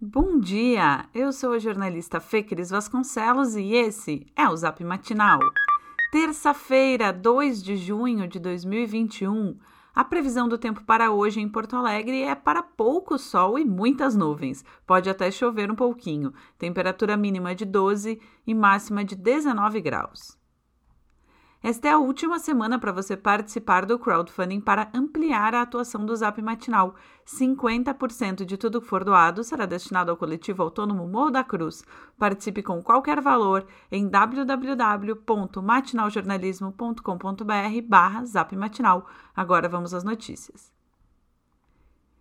Bom dia! Eu sou a jornalista Fê Cris Vasconcelos e esse é o Zap Matinal. Terça-feira, 2 de junho de 2021. A previsão do tempo para hoje em Porto Alegre é para pouco sol e muitas nuvens. Pode até chover um pouquinho. Temperatura mínima de 12 e máxima de 19 graus. Esta é a última semana para você participar do crowdfunding para ampliar a atuação do Zap Matinal. 50% de tudo que for doado será destinado ao coletivo autônomo Morro da Cruz. Participe com qualquer valor em www.matinaljornalismo.com.br barra Zap Matinal. Agora vamos às notícias.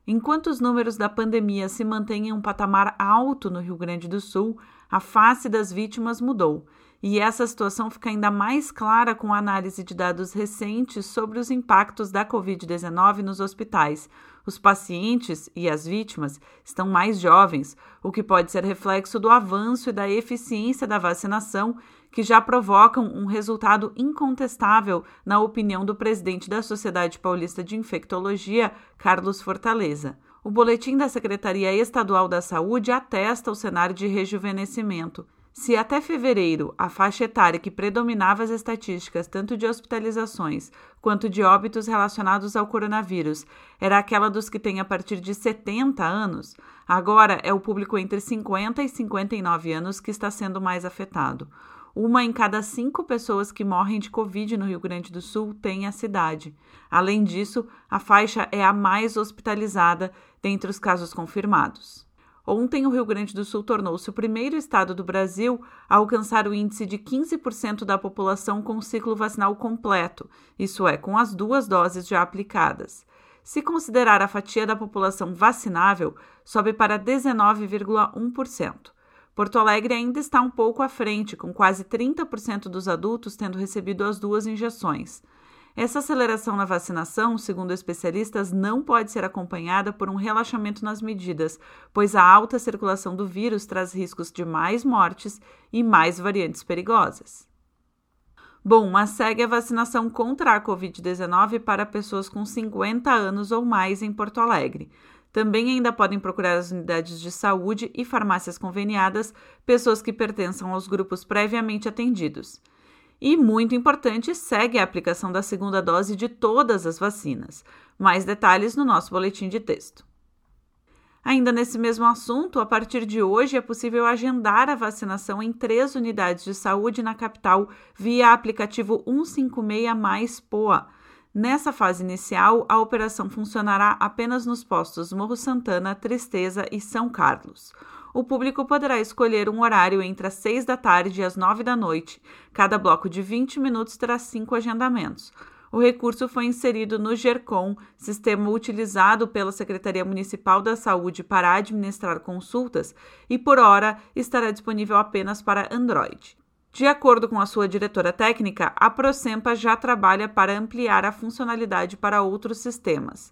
Enquanto os números da pandemia se mantêm em um patamar alto no Rio Grande do Sul, a face das vítimas mudou. E essa situação fica ainda mais clara com a análise de dados recentes sobre os impactos da Covid-19 nos hospitais. Os pacientes e as vítimas estão mais jovens, o que pode ser reflexo do avanço e da eficiência da vacinação, que já provocam um resultado incontestável, na opinião do presidente da Sociedade Paulista de Infectologia, Carlos Fortaleza. O boletim da Secretaria Estadual da Saúde atesta o cenário de rejuvenescimento. Se até fevereiro a faixa etária que predominava as estatísticas tanto de hospitalizações quanto de óbitos relacionados ao coronavírus era aquela dos que têm a partir de 70 anos, agora é o público entre 50 e 59 anos que está sendo mais afetado. Uma em cada cinco pessoas que morrem de Covid no Rio Grande do Sul tem a cidade. Além disso, a faixa é a mais hospitalizada dentre os casos confirmados. Ontem, o Rio Grande do Sul tornou-se o primeiro estado do Brasil a alcançar o índice de 15% da população com ciclo vacinal completo, isso é, com as duas doses já aplicadas. Se considerar a fatia da população vacinável, sobe para 19,1%. Porto Alegre ainda está um pouco à frente, com quase 30% dos adultos tendo recebido as duas injeções. Essa aceleração na vacinação, segundo especialistas, não pode ser acompanhada por um relaxamento nas medidas, pois a alta circulação do vírus traz riscos de mais mortes e mais variantes perigosas. Bom, mas segue a vacinação contra a Covid-19 para pessoas com 50 anos ou mais em Porto Alegre. Também ainda podem procurar as unidades de saúde e farmácias conveniadas pessoas que pertençam aos grupos previamente atendidos. E, muito importante, segue a aplicação da segunda dose de todas as vacinas. Mais detalhes no nosso boletim de texto. Ainda nesse mesmo assunto, a partir de hoje é possível agendar a vacinação em três unidades de saúde na capital via aplicativo 156 mais POA. Nessa fase inicial, a operação funcionará apenas nos postos Morro Santana, Tristeza e São Carlos o público poderá escolher um horário entre as 6 da tarde e as 9 da noite. Cada bloco de 20 minutos terá cinco agendamentos. O recurso foi inserido no GERCOM, sistema utilizado pela Secretaria Municipal da Saúde para administrar consultas, e por hora estará disponível apenas para Android. De acordo com a sua diretora técnica, a Procempa já trabalha para ampliar a funcionalidade para outros sistemas.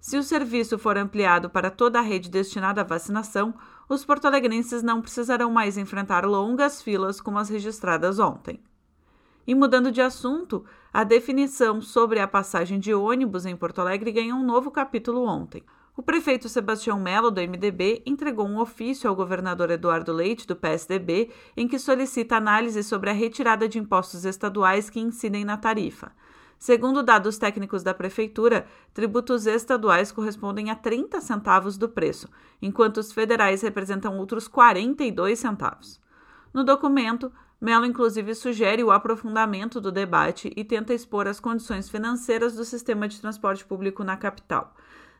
Se o serviço for ampliado para toda a rede destinada à vacinação, os porto-alegrenses não precisarão mais enfrentar longas filas como as registradas ontem. E mudando de assunto, a definição sobre a passagem de ônibus em Porto Alegre ganhou um novo capítulo ontem. O prefeito Sebastião Melo, do MDB, entregou um ofício ao governador Eduardo Leite, do PSDB, em que solicita análise sobre a retirada de impostos estaduais que incidem na tarifa. Segundo dados técnicos da Prefeitura, tributos estaduais correspondem a 30 centavos do preço, enquanto os federais representam outros 42 centavos. No documento, Mello inclusive sugere o aprofundamento do debate e tenta expor as condições financeiras do sistema de transporte público na capital.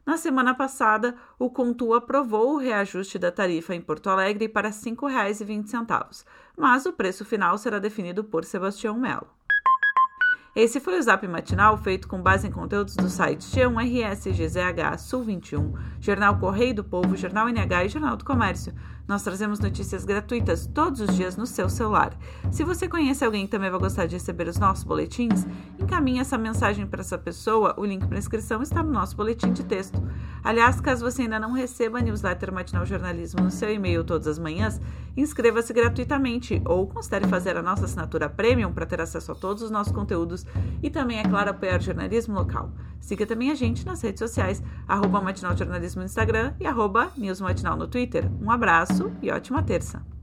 Na semana passada, o Contu aprovou o reajuste da tarifa em Porto Alegre para R$ 5,20, mas o preço final será definido por Sebastião Melo. Esse foi o Zap Matinal feito com base em conteúdos dos sites G1RS, GZH, Sul 21, Jornal Correio do Povo, Jornal NH e Jornal do Comércio. Nós trazemos notícias gratuitas todos os dias no seu celular. Se você conhece alguém que também vai gostar de receber os nossos boletins, encaminhe essa mensagem para essa pessoa. O link para inscrição está no nosso boletim de texto. Aliás, caso você ainda não receba a newsletter Matinal Jornalismo no seu e-mail todas as manhãs, inscreva-se gratuitamente ou considere fazer a nossa assinatura premium para ter acesso a todos os nossos conteúdos e também, é claro, apoiar o jornalismo local. Siga também a gente nas redes sociais, arroba Matinal Jornalismo no Instagram e arroba News Matinal no Twitter. Um abraço e ótima terça!